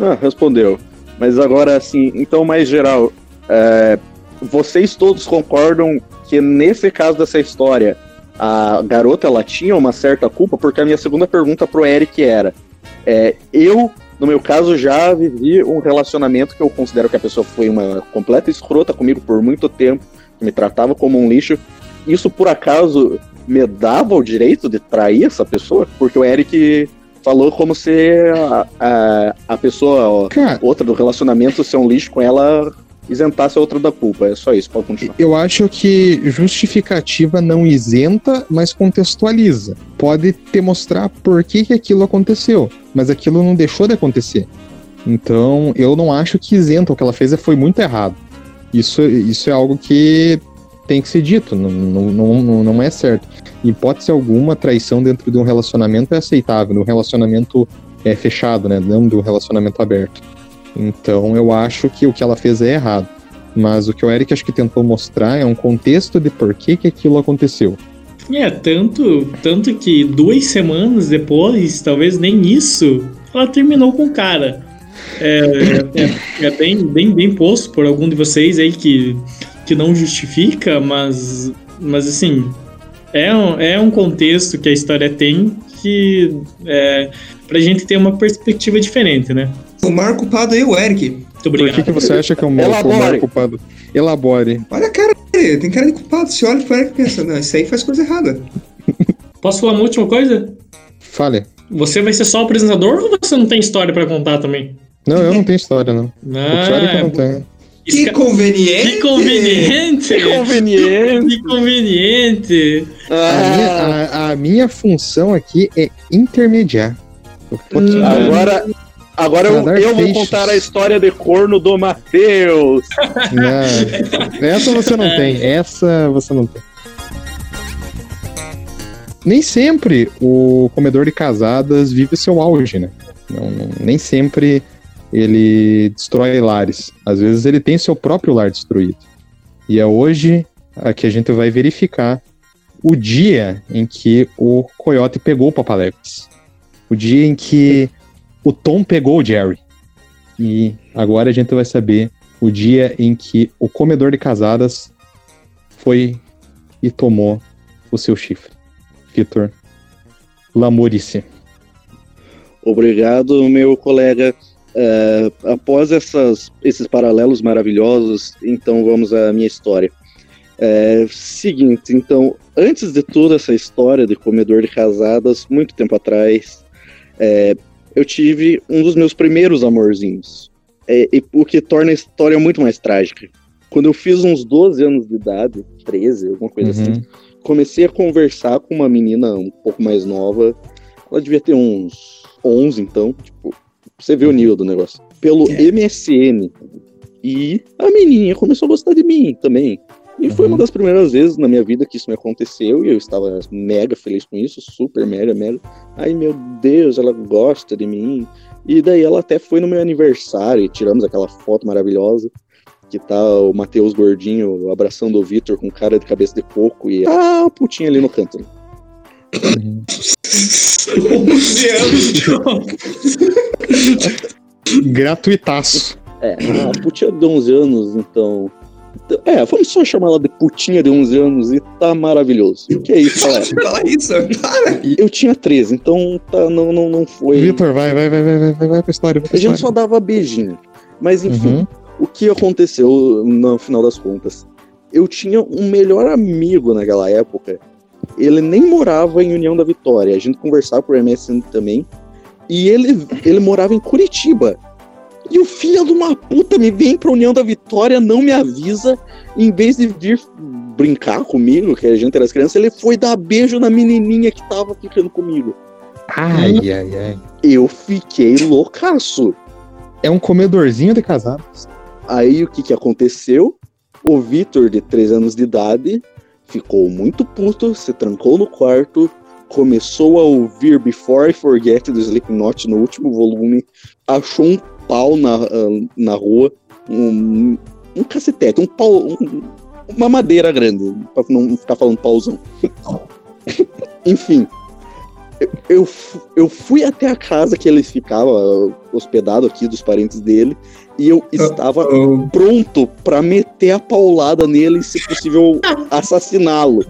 Ah, respondeu. Mas agora, assim, então, mais geral, é, vocês todos concordam que nesse caso dessa história, a garota ela tinha uma certa culpa? Porque a minha segunda pergunta pro Eric era: é, eu, no meu caso, já vivi um relacionamento que eu considero que a pessoa foi uma completa escrota comigo por muito tempo, que me tratava como um lixo. Isso, por acaso, me dava o direito de trair essa pessoa? Porque o Eric falou como se a, a, a pessoa, Cara, outra do relacionamento, ser um lixo com ela, isentasse a outra da culpa. É só isso, pode continuar. Eu acho que justificativa não isenta, mas contextualiza. Pode te mostrar por que, que aquilo aconteceu, mas aquilo não deixou de acontecer. Então, eu não acho que isenta. O que ela fez foi muito errado. Isso, isso é algo que tem que ser dito, não, não, não, não é certo. Em hipótese alguma, traição dentro de um relacionamento é aceitável, um relacionamento é, fechado, né? Não de um relacionamento aberto. Então eu acho que o que ela fez é errado. Mas o que o Eric acho que tentou mostrar é um contexto de por que, que aquilo aconteceu. É, tanto, tanto que duas semanas depois, talvez nem isso, ela terminou com o cara. É, é, é, bem, bem, bem posto por algum de vocês aí que que não justifica, mas, mas assim, é um, é um contexto que a história tem que é, pra gente ter uma perspectiva diferente, né? O maior culpado é o Eric. Muito obrigado. Por que, que você acha que é o maior culpado? Elabore. Olha a cara dele, tem cara de culpado. Você olha pro Eric e pensa, não, isso aí faz coisa errada. (laughs) Posso falar uma última coisa? Fale. Você vai ser só o apresentador ou você não tem história para contar também? Não, eu não tenho história, não. Ah, história que eu não tenho. Que conveniente! Que conveniente! Que conveniente! Que conveniente! Ah. A, minha, a, a, minha, função aqui é intermediar. Agora, agora eu, eu vou contar a história de corno do Matheus! essa você não tem, essa você não tem. Nem sempre o comedor de casadas vive seu auge, né? Não, nem sempre ele destrói lares. Às vezes ele tem seu próprio lar destruído. E é hoje que a gente vai verificar o dia em que o Coyote pegou o Papaléguas. O dia em que o Tom pegou o Jerry. E agora a gente vai saber o dia em que o comedor de casadas foi e tomou o seu chifre. Vitor Lamorice. Obrigado, meu colega. Uh, após essas, esses paralelos maravilhosos, então vamos à minha história. É, seguinte, então, antes de toda essa história de comedor de casadas, muito tempo atrás, é, eu tive um dos meus primeiros amorzinhos. É, e, o que torna a história muito mais trágica. Quando eu fiz uns 12 anos de idade, 13, alguma coisa assim, uhum. assim, comecei a conversar com uma menina um pouco mais nova. Ela devia ter uns 11, então, tipo, você vê o nível do negócio. Pelo é. MSN. E a menininha começou a gostar de mim também. E foi uma uhum. das primeiras vezes na minha vida que isso me aconteceu e eu estava mega feliz com isso, super mega, mega. Ai meu Deus, ela gosta de mim. E daí ela até foi no meu aniversário e tiramos aquela foto maravilhosa que tá o Matheus gordinho abraçando o Vitor com cara de cabeça de coco e a putinha ali no canto. Né? Uhum. 11 anos, Gratuitaço. É, a putinha de 11 anos, então. É, vamos só chamar ela de putinha de 11 anos e tá maravilhoso. O que é isso, galera? (laughs) Fala isso, para. Eu tinha 13, então tá, não, não, não foi. Vitor, vai, vai, vai, vai, vai, vai pra história. Vai pra a gente só dava beijinho. Mas enfim, uhum. o que aconteceu no final das contas? Eu tinha um melhor amigo naquela época ele nem morava em União da Vitória. A gente conversava por MSN também. E ele, ele morava em Curitiba. E o filho de uma puta me vem pra União da Vitória, não me avisa. Em vez de vir brincar comigo, que a gente era criança, ele foi dar beijo na menininha que tava ficando comigo. Ai, e ai, ai. Eu fiquei loucaço. É um comedorzinho de casados. Aí o que que aconteceu? O Vitor, de 3 anos de idade, ficou muito puto, se trancou no quarto, começou a ouvir Before I Forget do Slipknot no último volume, achou um pau na, na rua, um, um cacetete, um pau. Um, uma madeira grande, pra não ficar falando pauzão. (laughs) Enfim. Eu, eu fui até a casa que ele ficava hospedado aqui, dos parentes dele, e eu estava uh, uh. pronto para meter a paulada nele e, se possível, (laughs) assassiná-lo.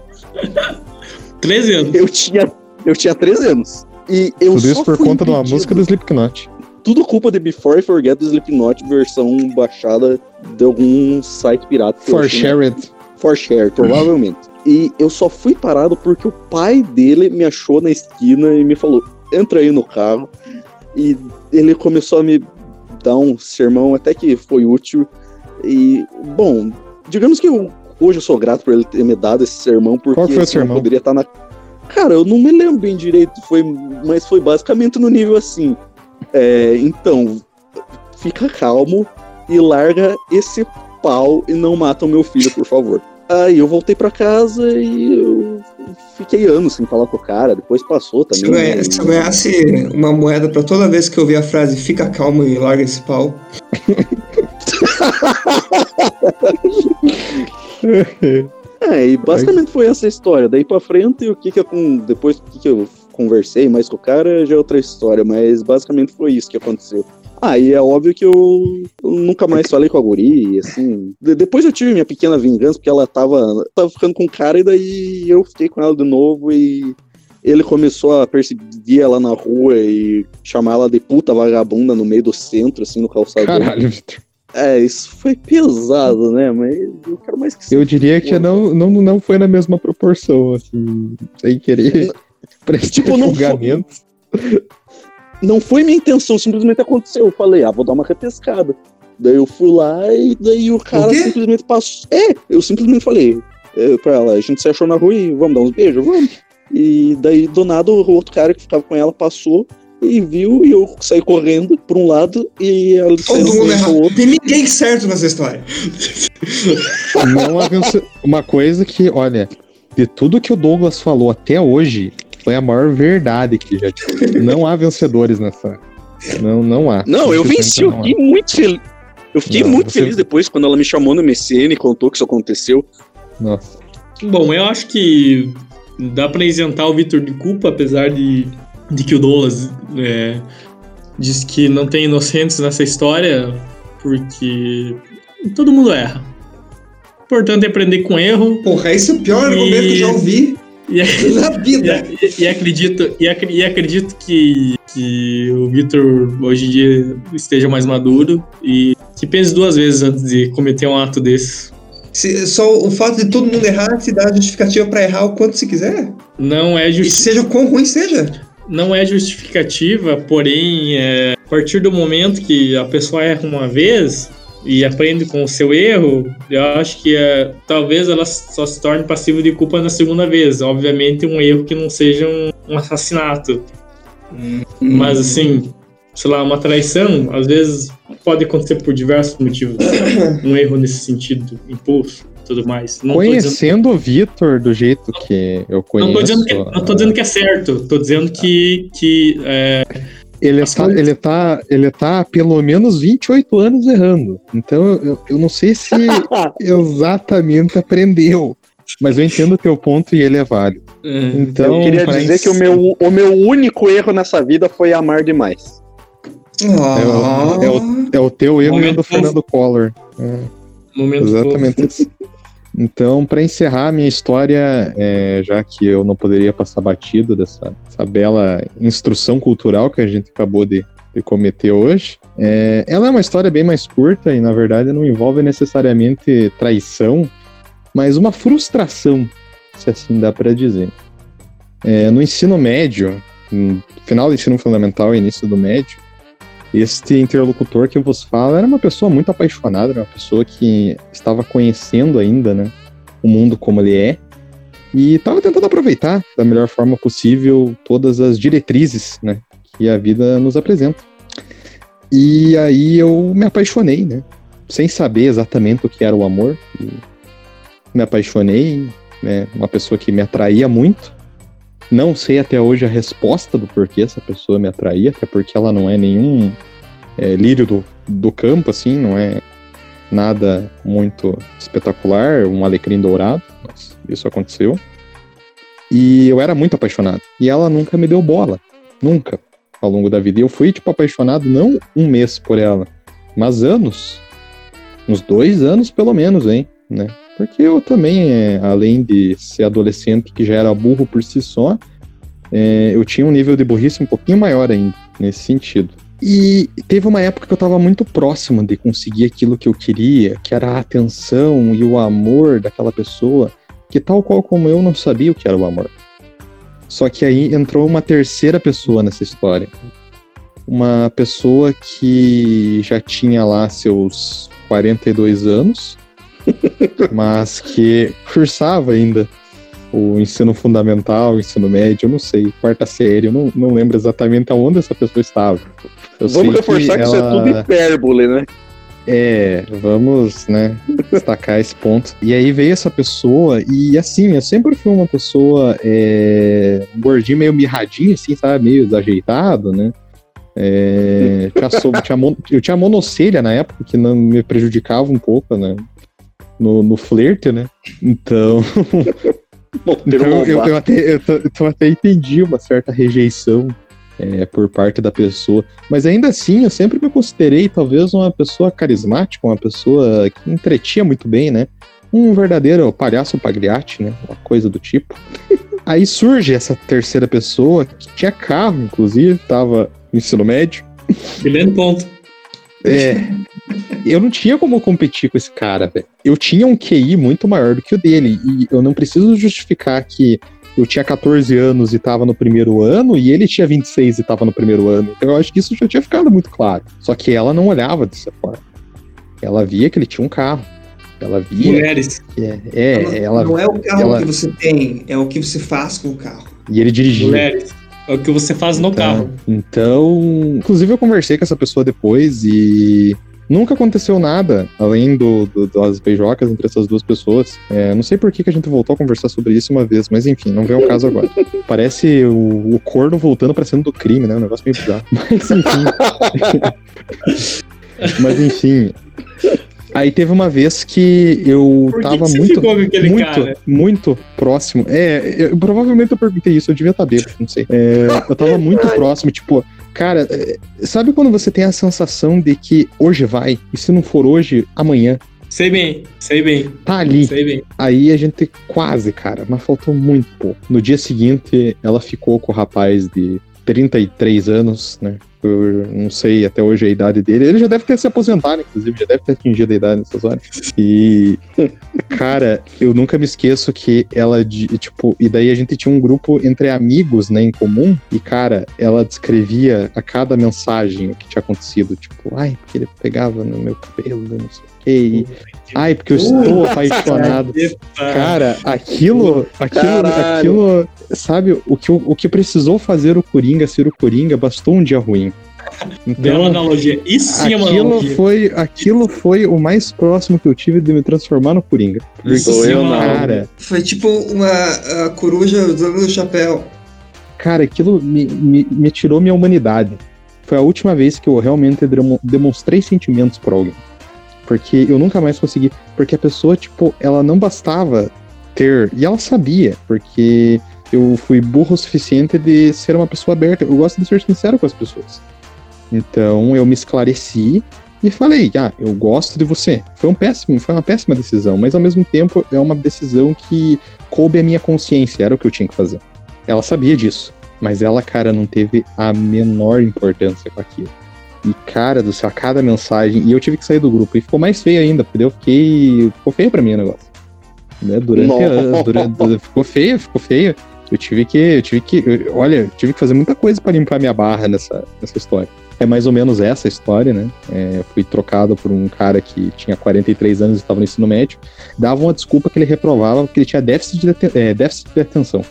13 anos. Eu tinha, eu tinha 13 anos. E eu Tudo isso por conta de uma música do Slipknot. Tudo culpa de Before I Forget do Slipknot, versão baixada de algum site pirata. For shared. For share, provavelmente. E eu só fui parado porque o pai dele me achou na esquina e me falou: entra aí no carro. E ele começou a me dar um sermão até que foi útil. E, bom, digamos que eu, hoje eu sou grato por ele ter me dado esse sermão, porque Qual foi o sermão? poderia estar na. Cara, eu não me lembro bem direito, foi, mas foi basicamente no nível assim. É, então, fica calmo e larga esse pau e não mata o meu filho, por favor. Aí eu voltei para casa e eu fiquei anos sem falar com o cara, depois passou também. Se eu, ganha, se eu ganhasse uma moeda para toda vez que eu ouvir a frase fica calmo e larga esse pau. (laughs) é, e basicamente foi essa história. Daí pra frente, o que que eu, depois o que, que eu conversei mais com o cara já é outra história, mas basicamente foi isso que aconteceu. Ah, e é óbvio que eu, eu nunca mais falei com a Guri, assim. De, depois eu tive minha pequena vingança, porque ela tava, tava ficando com o cara, e daí eu fiquei com ela de novo e ele começou a perseguir ela na rua e chamar ela de puta vagabunda no meio do centro, assim, no calçador. Caralho, Victor. É, isso foi pesado, né? Mas eu quero mais que Eu diria que não, não, não foi na mesma proporção, assim, sem querer. Tipo, não julgamentos. Foi não foi minha intenção, simplesmente aconteceu. Eu falei, ah, vou dar uma repescada. Daí eu fui lá e daí o cara o simplesmente passou. É, eu simplesmente falei é, pra ela, a gente se achou na rua e vamos dar uns beijos, vamos. E daí, do nada, o outro cara que ficava com ela passou e viu e eu saí correndo por um lado e ela Todo mundo errado. Outro. Tem ninguém certo nessa história. Não uma coisa que, olha, de tudo que o Douglas falou até hoje, foi a maior verdade que já tive. não há vencedores nessa. Não, não há. Não, eu venci, eu fiquei muito feliz. Eu fiquei não, muito você... feliz depois quando ela me chamou no MCN e contou que isso aconteceu. Nossa. Bom, eu acho que dá pra isentar o Vitor de culpa, apesar de, de que o Douglas é, diz que não tem inocentes nessa história, porque todo mundo erra. Importante é aprender com erro. Porra, esse é o pior e... argumento que eu já ouvi. E, (laughs) na vida. E, e, acredito, e, ac, acredito que, que o Victor hoje em dia esteja mais maduro e que pense duas vezes antes de cometer um ato desse. Se, só o fato de todo mundo errar se dá justificativa para errar o quanto se quiser? Não é justificativa. seja o quão ruim seja. Não é justificativa, porém, é, a partir do momento que a pessoa erra uma vez, e aprende com o seu erro, eu acho que é, talvez ela só se torne passiva de culpa na segunda vez. Obviamente, um erro que não seja um, um assassinato. Hum. Mas, assim, sei lá, uma traição, às vezes pode acontecer por diversos motivos. (coughs) um erro nesse sentido, impulso tudo mais. Não Conhecendo o Vitor do jeito que eu conheço. Não tô dizendo que, não tô dizendo que é certo, tô dizendo que, que é, ele tá, ele, tá, ele tá há pelo menos 28 anos errando. Então eu, eu não sei se (laughs) exatamente aprendeu. Mas eu entendo o teu ponto e ele é válido. Hum. Então, eu queria dizer que o meu, o meu único erro nessa vida foi amar demais. Oh. É, o, é, o, é, o, teu erro e o do Fernando Collor. É, Momento exatamente isso. (laughs) Então, para encerrar a minha história, é, já que eu não poderia passar batido dessa bela instrução cultural que a gente acabou de, de cometer hoje, é, ela é uma história bem mais curta e, na verdade, não envolve necessariamente traição, mas uma frustração, se assim dá para dizer. É, no ensino médio, no final do ensino fundamental e início do médio, este interlocutor que vos falo era uma pessoa muito apaixonada, era uma pessoa que estava conhecendo ainda, né, o mundo como ele é, e estava tentando aproveitar da melhor forma possível todas as diretrizes, né, que a vida nos apresenta. E aí eu me apaixonei, né, sem saber exatamente o que era o amor, me apaixonei, né, uma pessoa que me atraía muito, não sei até hoje a resposta do porquê essa pessoa me atraía, até porque ela não é nenhum é, lírio do, do campo, assim, não é Nada muito espetacular, um alecrim dourado, mas isso aconteceu. E eu era muito apaixonado. E ela nunca me deu bola. Nunca. Ao longo da vida. E eu fui, tipo, apaixonado não um mês por ela, mas anos. Uns dois anos, pelo menos, hein? Né? Porque eu também, é, além de ser adolescente que já era burro por si só, é, eu tinha um nível de burrice um pouquinho maior ainda, nesse sentido. E teve uma época que eu estava muito próximo de conseguir aquilo que eu queria, que era a atenção e o amor daquela pessoa, que tal qual como eu não sabia o que era o amor. Só que aí entrou uma terceira pessoa nessa história. Uma pessoa que já tinha lá seus 42 anos, mas que cursava ainda o ensino fundamental, o ensino médio, eu não sei, quarta série, eu não, não lembro exatamente aonde essa pessoa estava. Eu vamos reforçar que, que ela... isso é tudo hipérbole, né? É, vamos, né, destacar esse ponto. E aí veio essa pessoa, e assim, eu sempre fui uma pessoa, é, um gordinho meio mirradinho, assim, sabe, meio desajeitado, né? É, tinha, tinha, eu tinha monocelha na época, que não me prejudicava um pouco, né? No, no flerte, né? Então, (laughs) então, eu, eu, até, eu, eu até entendi uma certa rejeição é, por parte da pessoa. Mas ainda assim, eu sempre me considerei talvez uma pessoa carismática, uma pessoa que entretia muito bem, né? Um verdadeiro palhaço pagliate, né? Uma coisa do tipo. (laughs) Aí surge essa terceira pessoa, que tinha carro, inclusive, tava no ensino médio. Grande ponto. É. Eu não tinha como competir com esse cara, velho. Eu tinha um QI muito maior do que o dele. E eu não preciso justificar que eu tinha 14 anos e tava no primeiro ano, e ele tinha 26 e tava no primeiro ano. Então eu acho que isso já tinha ficado muito claro. Só que ela não olhava dessa forma. Ela via que ele tinha um carro. Ela via. Mulheres. é, é, não, ela, não é o carro ela... que você tem, é o que você faz com o carro. E ele dirigia. Mulheres. É o que você faz no então, carro. Então, inclusive eu conversei com essa pessoa depois e nunca aconteceu nada além do, do das beijocas entre essas duas pessoas. É, não sei por que, que a gente voltou a conversar sobre isso uma vez, mas enfim, não vem ao caso agora. (laughs) Parece o, o corno voltando para cima do crime, né? Um negócio meio bizarro. (laughs) Mas enfim. (laughs) mas enfim, Aí teve uma vez que eu Por que tava que muito, muito, cara? muito próximo. É, eu, provavelmente eu perguntei isso, eu devia estar bêbado, não sei. É, eu tava muito próximo, tipo, cara, é, sabe quando você tem a sensação de que hoje vai, e se não for hoje, amanhã? Sei bem, sei bem. Tá ali. Sei bem. Aí a gente quase, cara, mas faltou muito pouco. No dia seguinte, ela ficou com o rapaz de 33 anos, né? Eu não sei até hoje a idade dele. Ele já deve ter se aposentado, inclusive, já deve ter atingido a idade nessas horas. E, (laughs) cara, eu nunca me esqueço que ela, tipo, e daí a gente tinha um grupo entre amigos, né, em comum. E, cara, ela descrevia a cada mensagem o que tinha acontecido. Tipo, ai, porque ele pegava no meu cabelo, não sei o quê. Ai, porque eu estou apaixonado. Cara, aquilo, aquilo, aquilo, sabe, o que, o que precisou fazer o Coringa ser o Coringa bastou um dia ruim. Então, uma analogia. Isso sim é uma aquilo analogia. Foi, aquilo foi o mais próximo que eu tive de me transformar no Coringa. Isso sim é uma cara. Foi tipo uma coruja usando o chapéu. Cara, aquilo me, me, me tirou minha humanidade. Foi a última vez que eu realmente demonstrei sentimentos por alguém. Porque eu nunca mais consegui. Porque a pessoa, tipo, ela não bastava ter. E ela sabia, porque eu fui burro o suficiente de ser uma pessoa aberta. Eu gosto de ser sincero com as pessoas. Então eu me esclareci e falei, ah, eu gosto de você. Foi um péssimo, foi uma péssima decisão, mas ao mesmo tempo é uma decisão que coube a minha consciência, era o que eu tinha que fazer. Ela sabia disso, mas ela, cara, não teve a menor importância com aquilo. E, cara do céu, cada mensagem. E eu tive que sair do grupo. E ficou mais feio ainda, porque eu fiquei. Ficou feio pra mim o negócio. Né? Durante, a, durante, Ficou feio, ficou feio. Eu tive que. Eu tive que. Eu, olha, eu tive que fazer muita coisa para limpar minha barra nessa, nessa história. É mais ou menos essa história, né? É, fui trocado por um cara que tinha 43 anos e estava no ensino médio. Dava uma desculpa que ele reprovava porque ele tinha déficit de, é, déficit de atenção.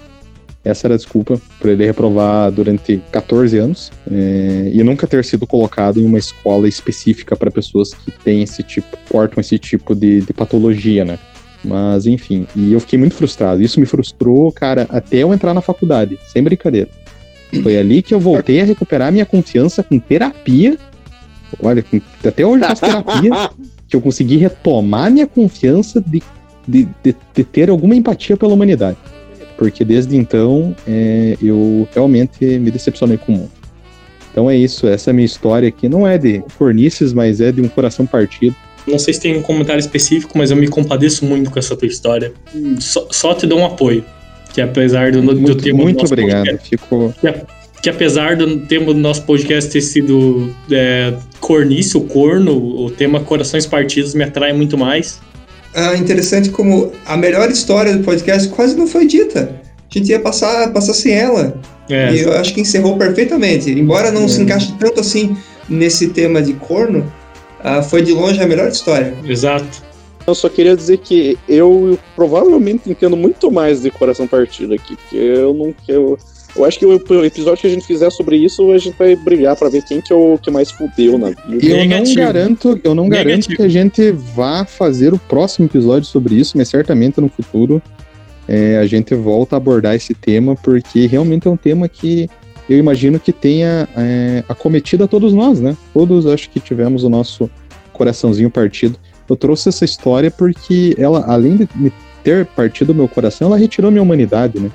Essa era a desculpa por ele reprovar durante 14 anos é, e nunca ter sido colocado em uma escola específica para pessoas que têm esse tipo, portam esse tipo de, de patologia, né? Mas enfim, e eu fiquei muito frustrado. Isso me frustrou, cara, até eu entrar na faculdade, sem brincadeira. Foi ali que eu voltei a recuperar minha confiança com terapia. Olha, até hoje faço terapia. (laughs) que eu consegui retomar minha confiança de, de, de, de ter alguma empatia pela humanidade. Porque desde então é, eu realmente me decepcionei com o mundo. Então é isso, essa é a minha história aqui. Não é de cornices, mas é de um coração partido. Não sei se tem um comentário específico, mas eu me compadeço muito com essa tua história. Só, só te dou um apoio. Que apesar do, muito, do tema Muito obrigado. Podcast, Fico... que, que, apesar do tema do nosso podcast ter sido é, cornice, o corno, o tema Corações Partidos me atrai muito mais. Ah, interessante como a melhor história do podcast quase não foi dita. A gente ia passar, passar sem ela. É. E eu acho que encerrou perfeitamente. Embora não é. se encaixe tanto assim nesse tema de corno, uh, foi de longe a melhor história. Exato. Eu só queria dizer que eu provavelmente entendo muito mais de coração partido aqui, porque eu não eu, eu acho que o episódio que a gente fizer sobre isso, a gente vai brigar para ver quem que é o que mais fudeu na vida. Eu não garanto, eu não garanto que a gente vá fazer o próximo episódio sobre isso, mas certamente no futuro é, a gente volta a abordar esse tema, porque realmente é um tema que eu imagino que tenha é, acometido a todos nós, né? Todos acho que tivemos o nosso coraçãozinho partido. Eu trouxe essa história porque ela, além de ter partido o meu coração, ela retirou minha humanidade, né?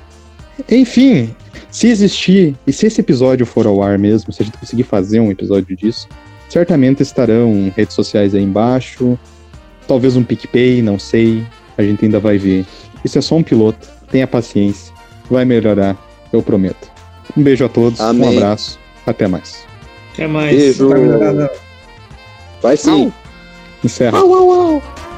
Enfim, se existir, e se esse episódio for ao ar mesmo, se a gente conseguir fazer um episódio disso, certamente estarão redes sociais aí embaixo, talvez um PicPay, não sei, a gente ainda vai ver. Isso é só um piloto, tenha paciência, vai melhorar, eu prometo. Um beijo a todos, Amém. um abraço, até mais. Até mais. Beijo. Vai sim. Encerra. Au, au, au.